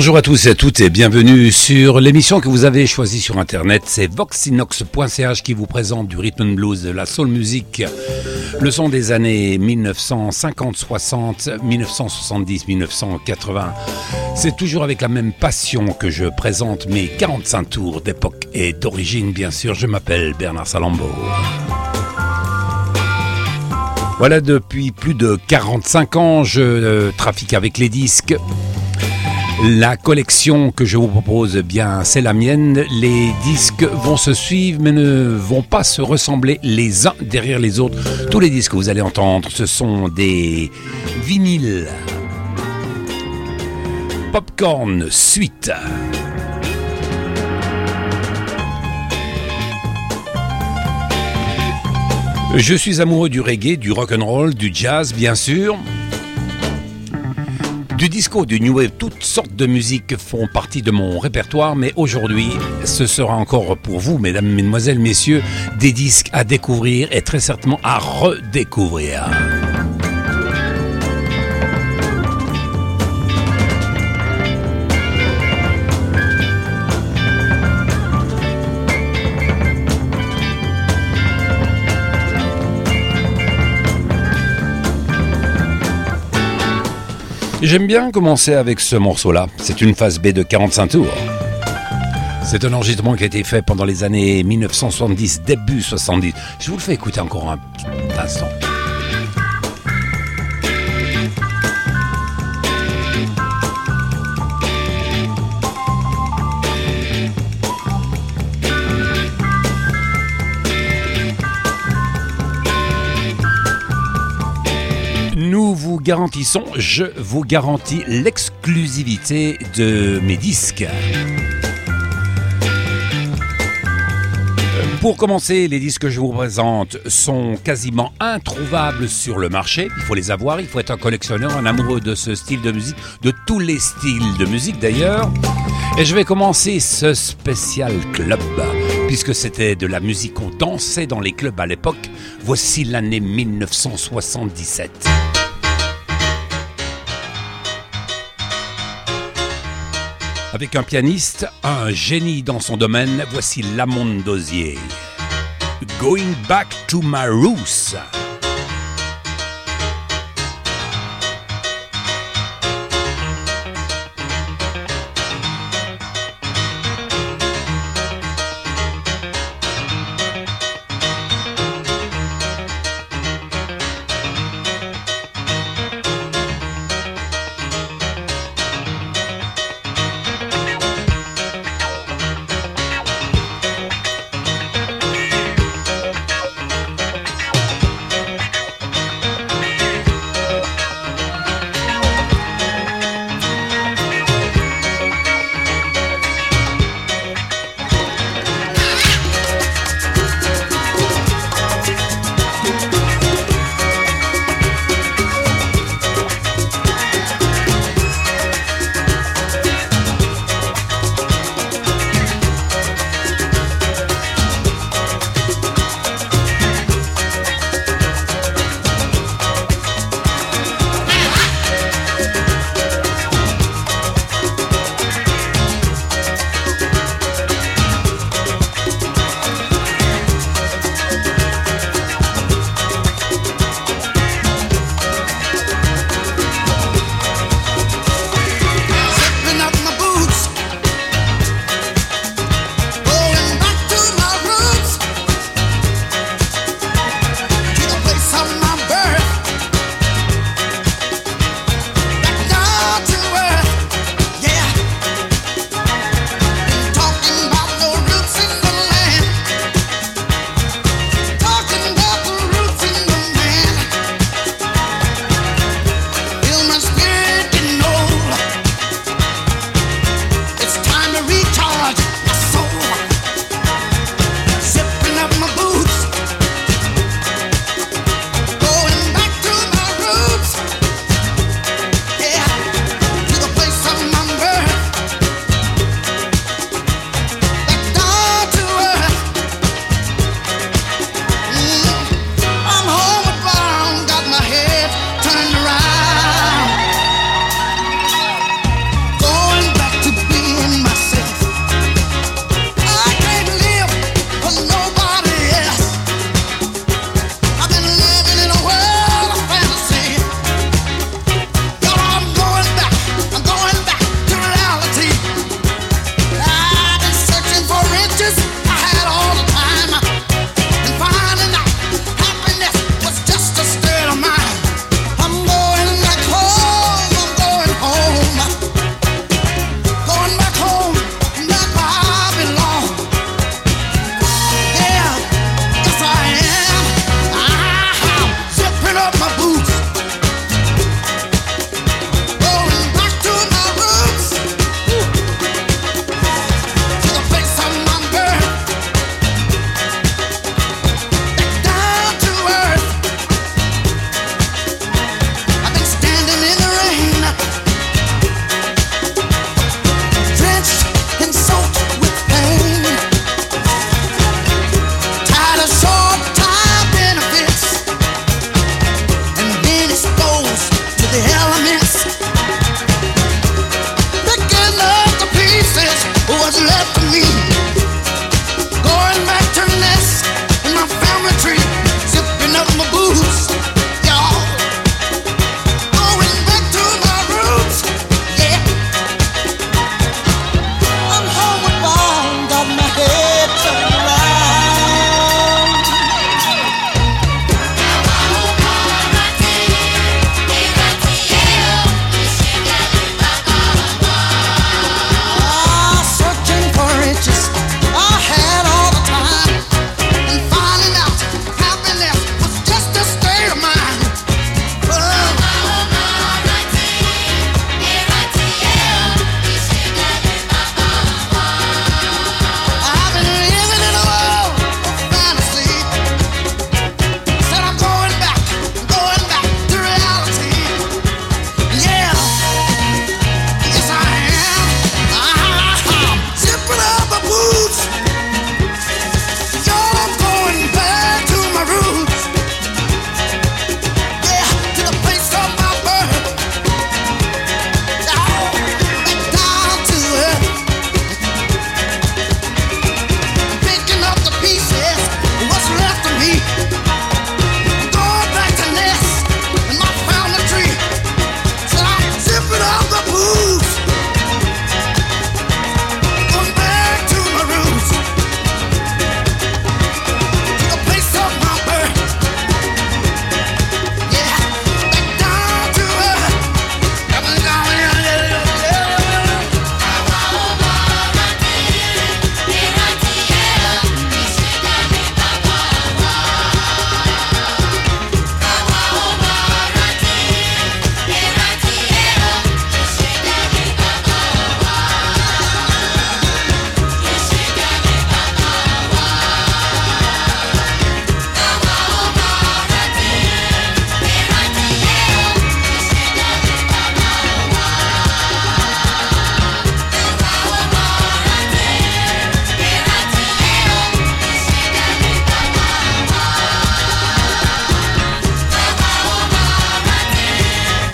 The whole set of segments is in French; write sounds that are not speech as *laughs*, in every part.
Bonjour à tous et à toutes et bienvenue sur l'émission que vous avez choisie sur internet. C'est voxinox.ch qui vous présente du rhythm and blues, de la soul music, le son des années 1950, 60, 1970, 1980. C'est toujours avec la même passion que je présente mes 45 tours d'époque et d'origine, bien sûr. Je m'appelle Bernard Salambo. Voilà, depuis plus de 45 ans, je euh, trafique avec les disques. La collection que je vous propose, eh bien, c'est la mienne. Les disques vont se suivre, mais ne vont pas se ressembler les uns derrière les autres. Tous les disques que vous allez entendre, ce sont des vinyles. Popcorn Suite. Je suis amoureux du reggae, du rock and roll, du jazz, bien sûr. Du disco, du new wave, toutes sortes de musiques font partie de mon répertoire, mais aujourd'hui, ce sera encore pour vous, mesdames, mesdemoiselles, messieurs, des disques à découvrir et très certainement à redécouvrir. J'aime bien commencer avec ce morceau-là. C'est une phase B de 45 tours. C'est un enregistrement qui a été fait pendant les années 1970, début 70. Je vous le fais écouter encore un petit instant. Garantissons, je vous garantis l'exclusivité de mes disques. Pour commencer, les disques que je vous présente sont quasiment introuvables sur le marché. Il faut les avoir, il faut être un collectionneur, un amoureux de ce style de musique, de tous les styles de musique d'ailleurs. Et je vais commencer ce spécial club, puisque c'était de la musique qu'on dansait dans les clubs à l'époque. Voici l'année 1977. Avec un pianiste, un génie dans son domaine, voici Lamont Dosier. Going back to my.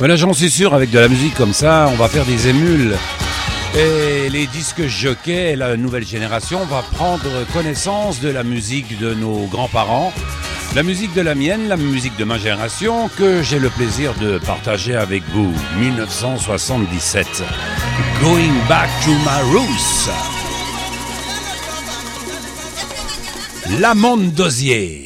Voilà, j'en suis sûr, avec de la musique comme ça, on va faire des émules. Et les disques jockeys, la nouvelle génération va prendre connaissance de la musique de nos grands-parents, la musique de la mienne, la musique de ma génération, que j'ai le plaisir de partager avec vous. 1977. Going back to my roots. L'amande d'osier.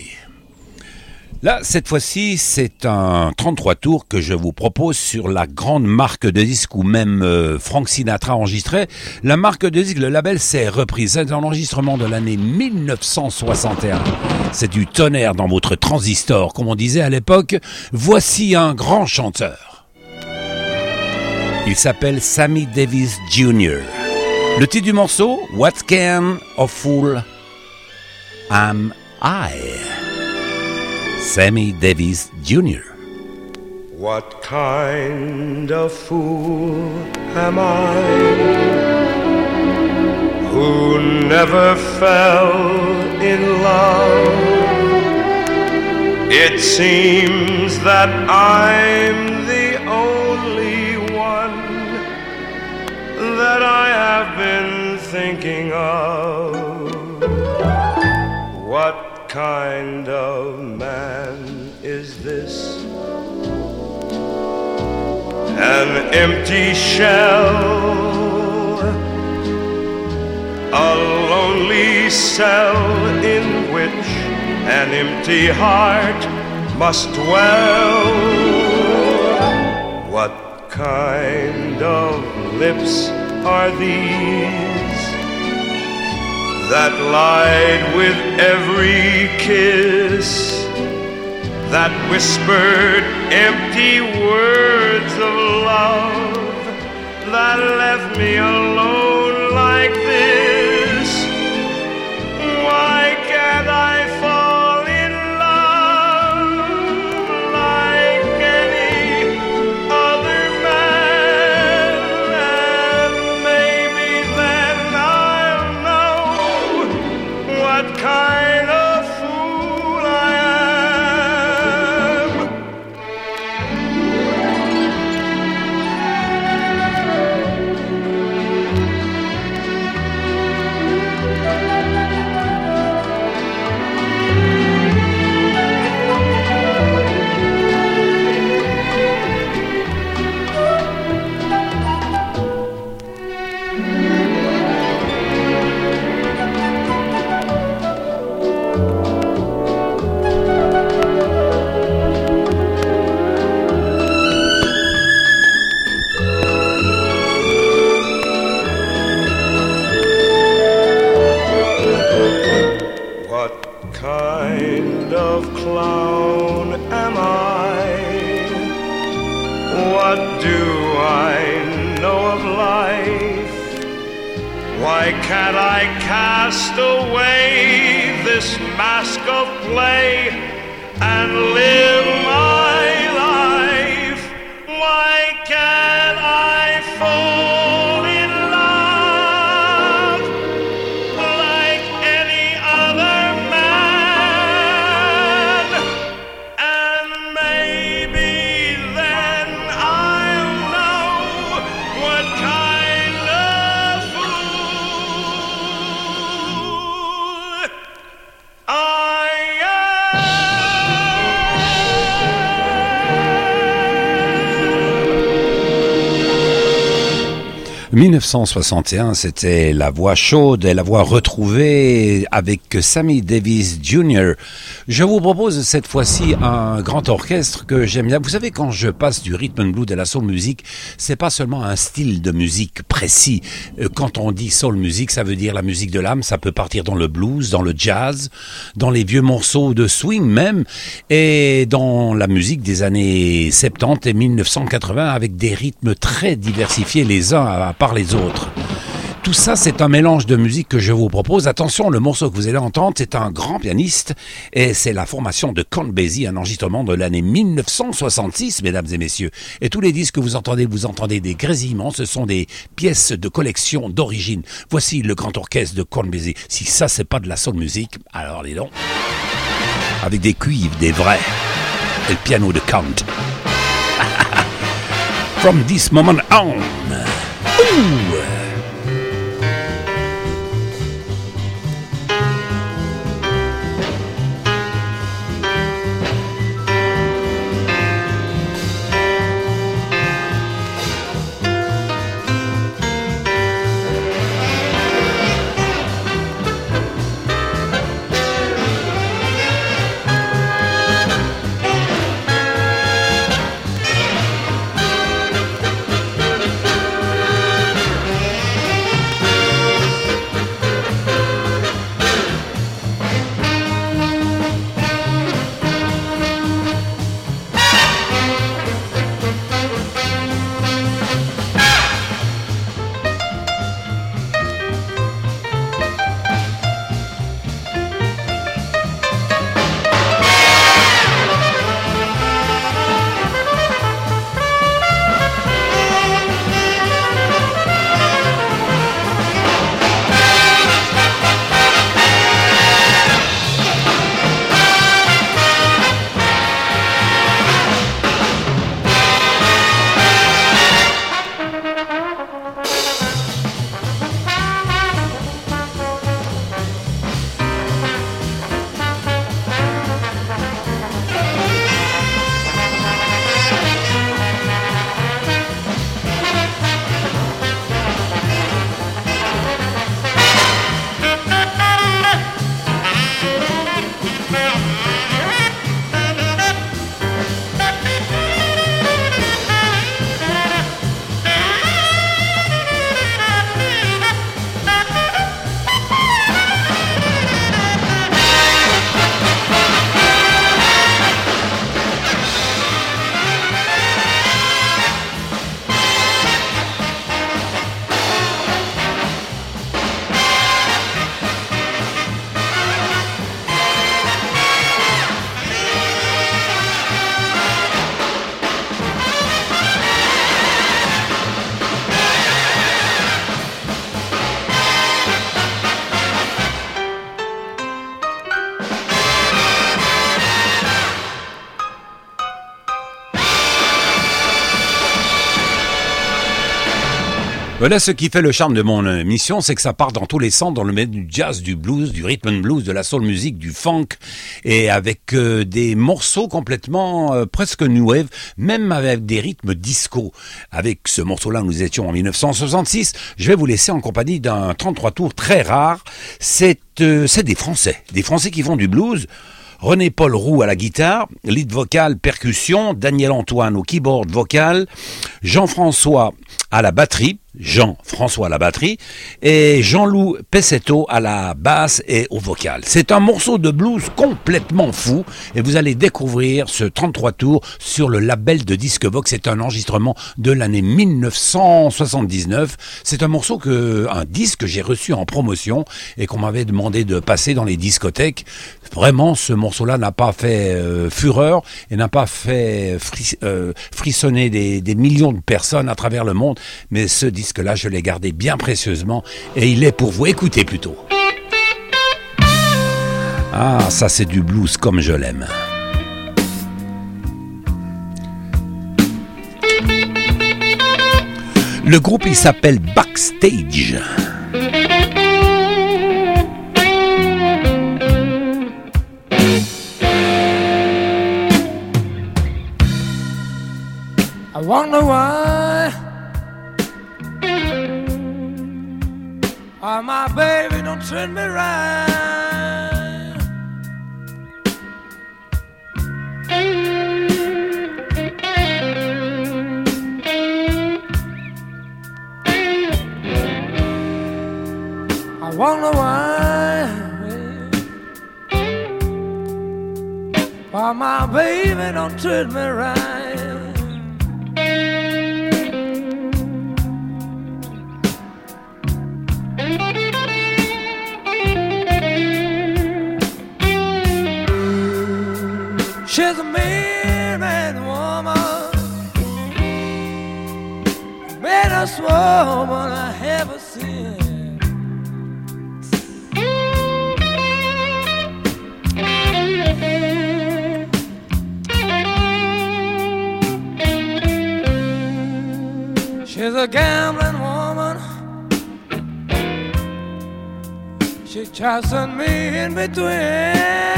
Là, cette fois-ci, c'est un 33 tours que je vous propose sur la grande marque de disques où même euh, Frank Sinatra enregistrait. La marque de disques, le label, c'est reprise. C'est un enregistrement de l'année 1961. C'est du tonnerre dans votre transistor, comme on disait à l'époque. Voici un grand chanteur. Il s'appelle Sammy Davis Jr. Le titre du morceau, What Can a Fool Am I? Sammy Davis Jr. What kind of fool am I who never fell in love? It seems that I'm the only one that I have been thinking of. Kind of man is this? An empty shell, a lonely cell in which an empty heart must dwell. What kind of lips are these? That lied with every kiss, that whispered empty words of love, that left me alone Why can't I cast away this mask of play and live my 1961, c'était la voix chaude et la voix retrouvée avec Sammy Davis Jr. Je vous propose cette fois-ci un grand orchestre que j'aime bien. Vous savez, quand je passe du rhythm and blues de la soul music, c'est pas seulement un style de musique précis. Euh, Quand on dit soul music, ça veut dire la musique de l'âme. Ça peut partir dans le blues, dans le jazz, dans les vieux morceaux de swing même, et dans la musique des années 70 et 1980 avec des rythmes très diversifiés les uns à part les autres. Tout ça, c'est un mélange de musique que je vous propose. Attention, le morceau que vous allez entendre, c'est un grand pianiste et c'est la formation de Count Basie, un enregistrement de l'année 1966, mesdames et messieurs. Et tous les disques que vous entendez, vous entendez des grésillements, ce sont des pièces de collection d'origine. Voici le grand orchestre de Count Basie. Si ça, c'est pas de la soul music, alors les donc. Avec des cuivres, des vrais. Et le piano de Count. *laughs* From this moment on. Ooh. Voilà ce qui fait le charme de mon émission, c'est que ça part dans tous les sens, dans le milieu du jazz, du blues, du rhythm and blues, de la soul music, du funk, et avec euh, des morceaux complètement euh, presque new wave, même avec des rythmes disco. Avec ce morceau-là, nous étions en 1966. Je vais vous laisser en compagnie d'un 33 tours très rare. C'est euh, c'est des Français, des Français qui font du blues. René-Paul Roux à la guitare, lead vocal, percussion, Daniel Antoine au keyboard vocal, Jean-François à la batterie, Jean-François à la batterie, et Jean-Loup Pessetto à la basse et au vocal. C'est un morceau de blues complètement fou, et vous allez découvrir ce 33 tours sur le label de Disque Vox. C'est un enregistrement de l'année 1979. C'est un morceau que, un disque que j'ai reçu en promotion et qu'on m'avait demandé de passer dans les discothèques. Vraiment, ce morceau-là n'a pas fait euh, fureur et n'a pas fait euh, frissonner des, des millions de personnes à travers le monde, mais ce disque-là, je l'ai gardé bien précieusement et il est pour vous. Écoutez plutôt. Ah, ça c'est du blues comme je l'aime. Le groupe il s'appelle Backstage. I. Why my baby don't treat me right. I wonder why. Why my baby don't treat me right. She's a mean, mean woman. Baddest woman I ever seen. She's a gambling woman. She tossing me in between.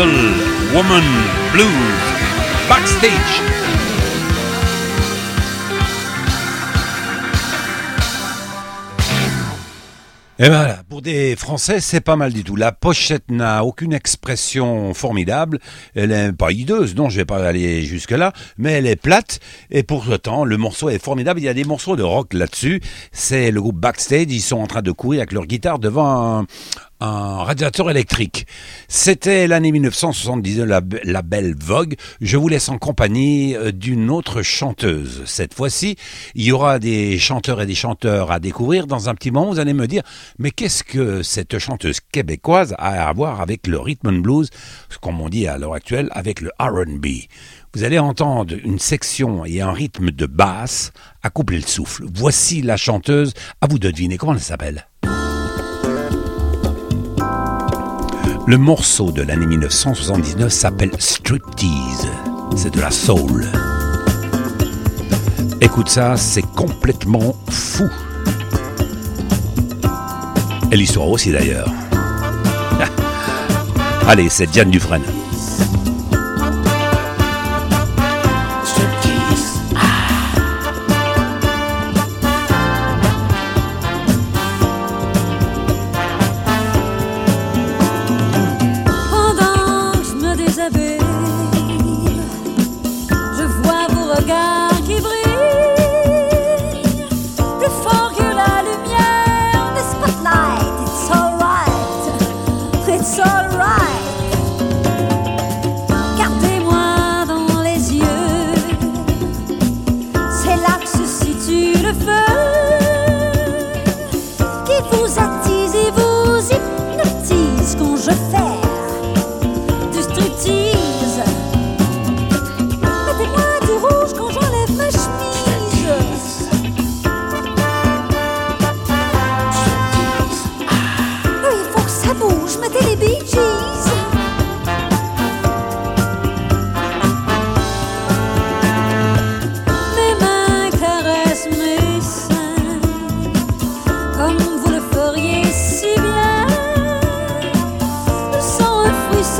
Woman Blues. Backstage. Et voilà, pour des Français, c'est pas mal du tout. La pochette n'a aucune expression formidable. Elle est pas hideuse, non, je vais pas aller jusque-là, mais elle est plate. Et pourtant, le morceau est formidable. Il y a des morceaux de rock là-dessus. C'est le groupe Backstage. Ils sont en train de courir avec leur guitare devant un, un radiateur électrique. C'était l'année 1979, la, belle Vogue. Je vous laisse en compagnie euh, d'une autre chanteuse. Cette fois-ci, il y aura des chanteurs et des chanteurs à découvrir. Dans un petit moment, vous allez me dire, mais qu'est-ce que cette chanteuse québécoise a à voir avec le rhythm and blues, comme on dit à l'heure actuelle, avec le R&B vous allez entendre une section et un rythme de basse à couper le souffle. Voici la chanteuse, à vous de deviner comment elle s'appelle. Le morceau de l'année 1979 s'appelle Striptease. C'est de la soul. Écoute ça, c'est complètement fou. Et l'histoire aussi d'ailleurs. *laughs* Allez, c'est Diane Dufresne.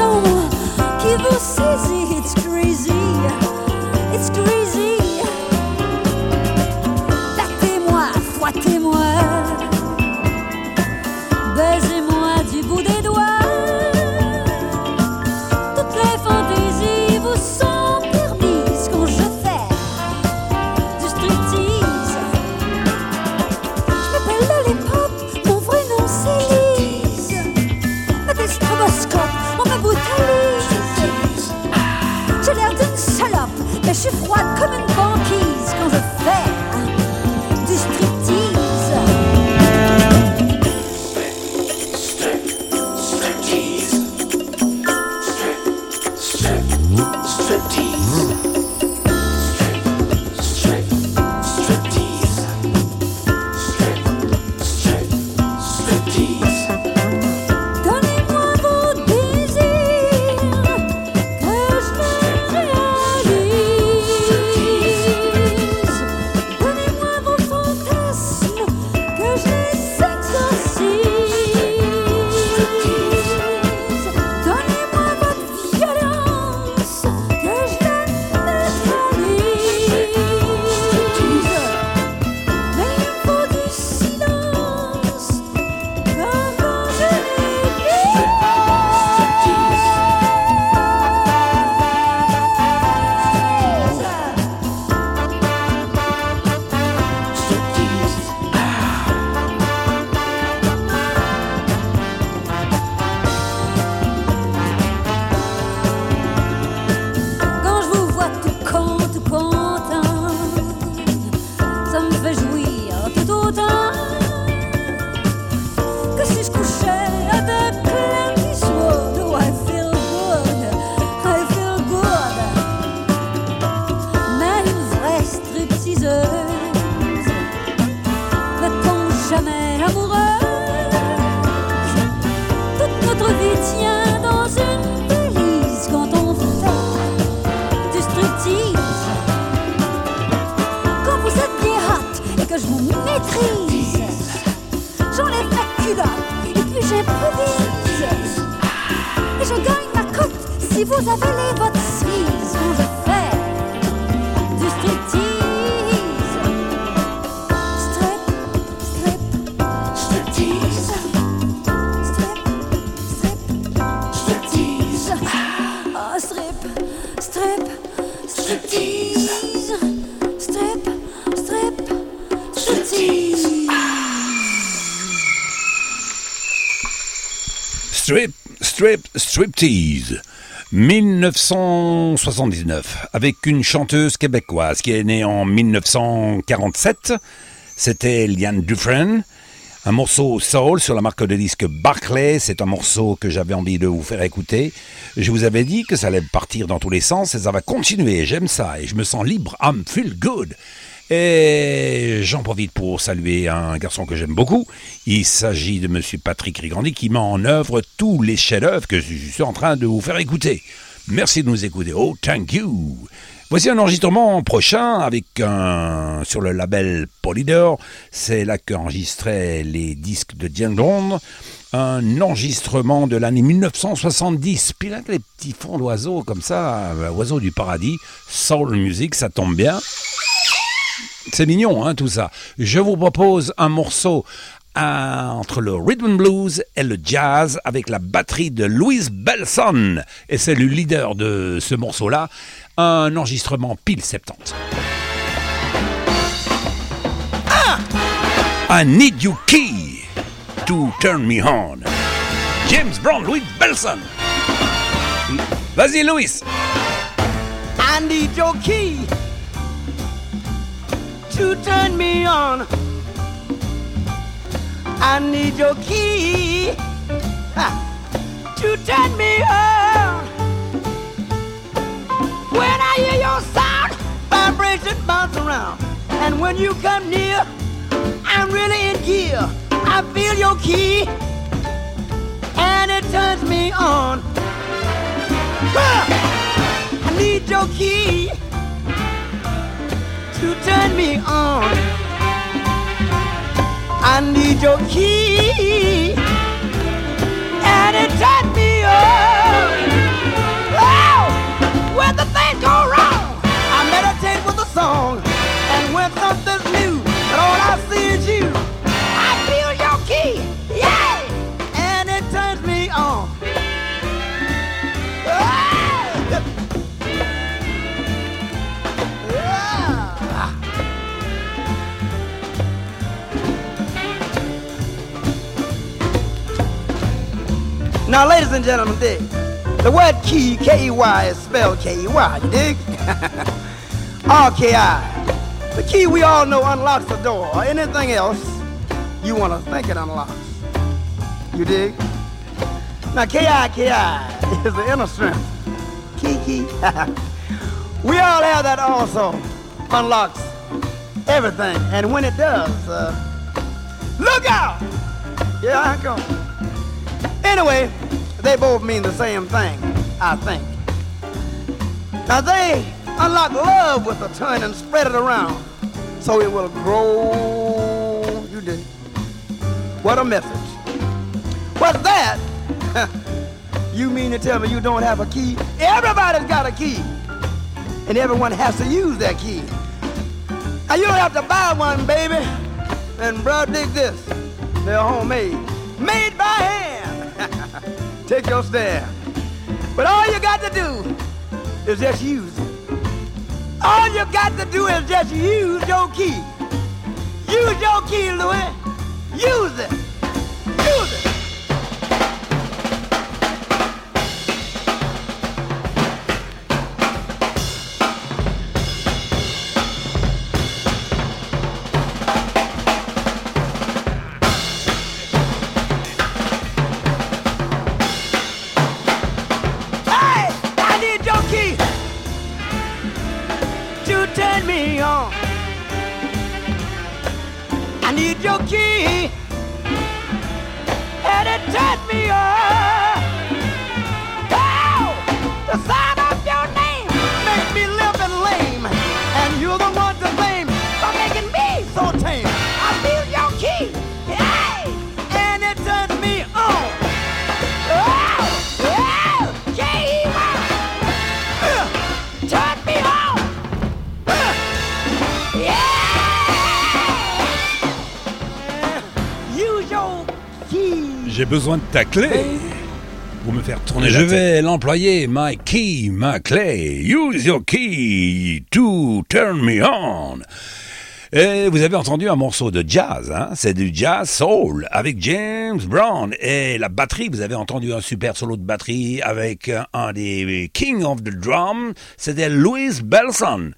coração que vocês. se Strip, Striptease. 1979, avec une chanteuse québécoise qui est née en 1947. C'était Liane Dufresne. Un morceau soul sur la marque de disque Barclay. C'est un morceau que j'avais envie de vous faire écouter. Je vous avais dit que ça allait partir dans tous les sens et ça va continuer. J'aime ça et je me sens libre. I'm feel good. Et j'en profite pour saluer un garçon que j'aime beaucoup. Il s'agit de Monsieur Patrick Rigrandi qui met en œuvre tous les chefs-d'œuvre que je suis en train de vous faire écouter. Merci de nous écouter. Oh, thank you. Voici un enregistrement prochain avec un sur le label Polydor. C'est là qu'enregistraient les disques de Diane Londres. Un enregistrement de l'année 1970. Puis là, les petits fonds d'oiseaux comme ça, euh, oiseaux du paradis, soul music, ça tombe bien. C'est mignon, hein, tout ça. Je vous propose un morceau euh, entre le rhythm blues et le jazz avec la batterie de Louise Belson. Et c'est le leader de ce morceau-là. Un enregistrement pile 70. I need you key to turn me on. James Brown, Louis Belson. Vas-y, Louis. I need your key to turn me on. I need your key to turn me on. When I hear your sound, vibration bounce around. And when you come near, I'm really in gear. I feel your key, and it turns me on. I need your key to turn me on. I need your key, and it turned me on. Oh, when the things go wrong, I meditate with a song, and when something's Now, ladies and gentlemen, dig. The word key, K-E-Y, is spelled K-E-Y, you dig? *laughs* R-K-I. The key we all know unlocks the door, or anything else you want to think it unlocks. You dig? Now, K-I-K-I *laughs* is the inner strength. Key. *laughs* we all have that also. Unlocks everything. And when it does, uh, look out! Yeah, I come. Anyway, they both mean the same thing, I think. Now they unlock love with a turn and spread it around so it will grow. You did. What a message. What's that? *laughs* you mean to tell me you don't have a key? Everybody's got a key. And everyone has to use that key. Now you don't have to buy one, baby. And bro, dig this. They're homemade. Made by hand. *laughs* Take your stand. But all you got to do is just use it. All you got to do is just use your key. Use your key, Louis. Use it. Besoin de ta clé pour me faire tourner Je vais l'employer, my key, ma clé. Use your key to turn me on. Et vous avez entendu un morceau de jazz, hein? c'est du jazz soul avec James Brown. Et la batterie, vous avez entendu un super solo de batterie avec un des King of the Drum, c'était Louis Belson.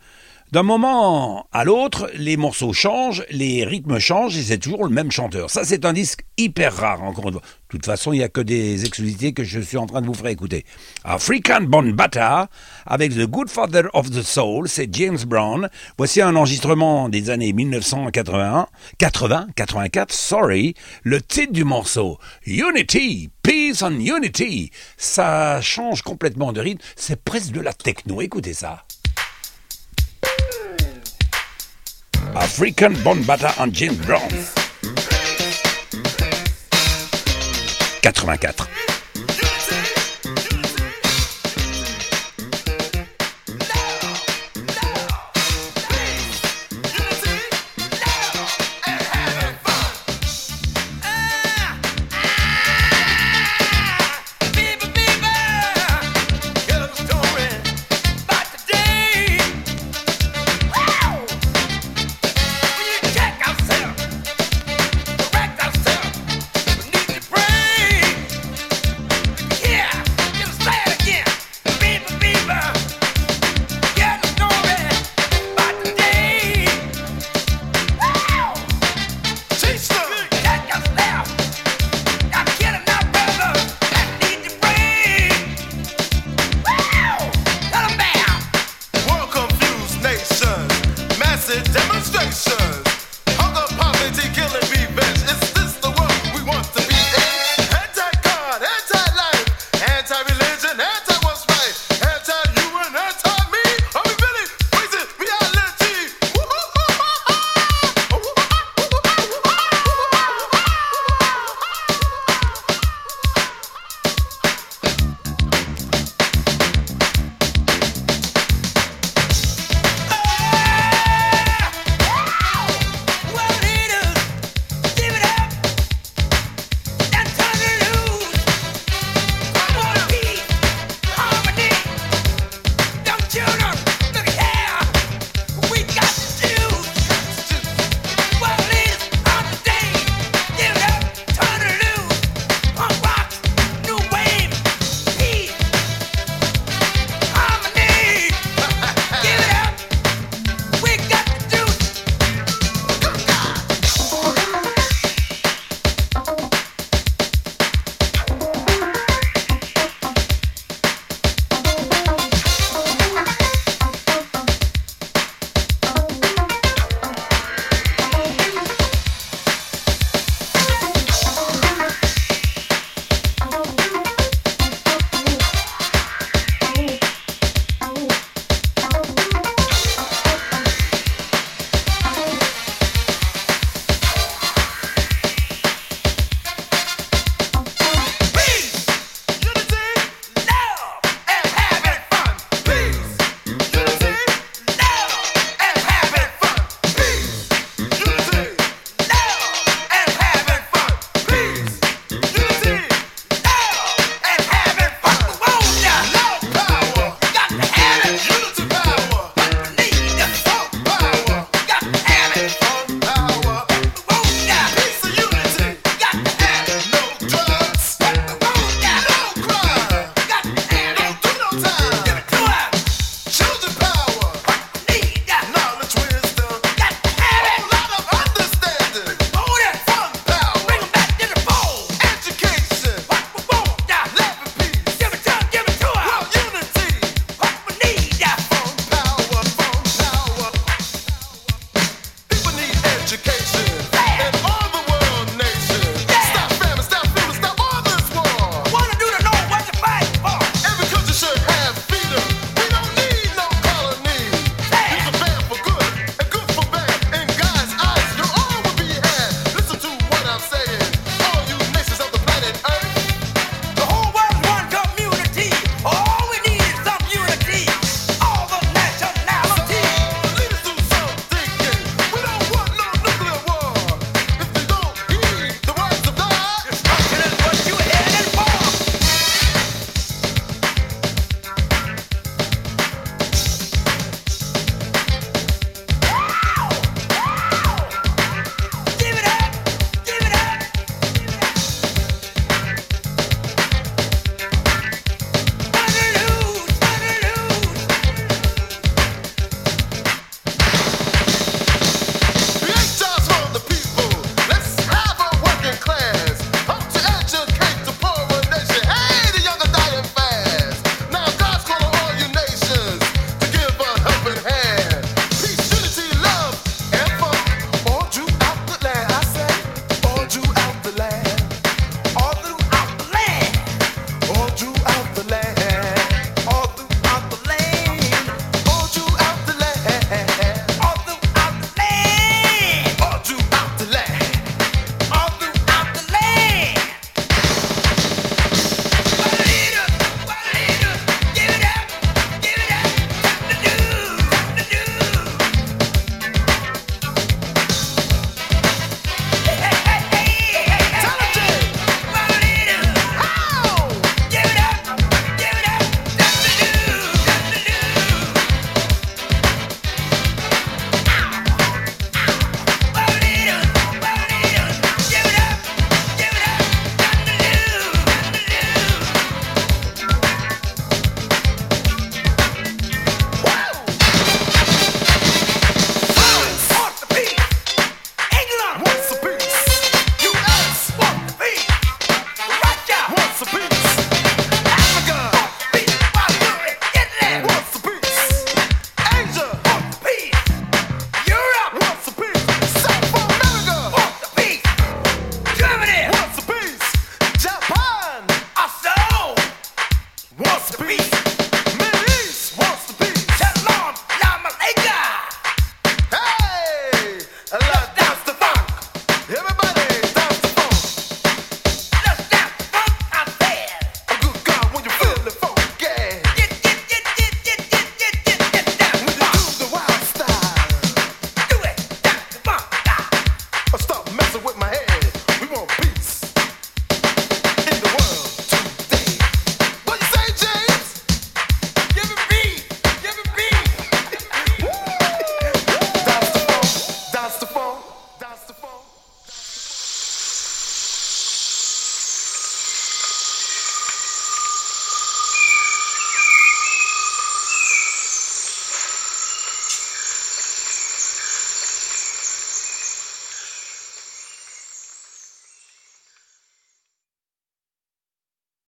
D'un moment à l'autre, les morceaux changent, les rythmes changent et c'est toujours le même chanteur. Ça, c'est un disque hyper rare, encore une fois. De toute façon, il n'y a que des exclusivités que je suis en train de vous faire écouter. African Bonbata, avec The Good Father of the Soul, c'est James Brown. Voici un enregistrement des années 1981, 80, 84, sorry. Le titre du morceau, Unity, Peace and Unity. Ça change complètement de rythme, c'est presque de la techno. Écoutez ça. African Bone Butter and Jim Brown. 84.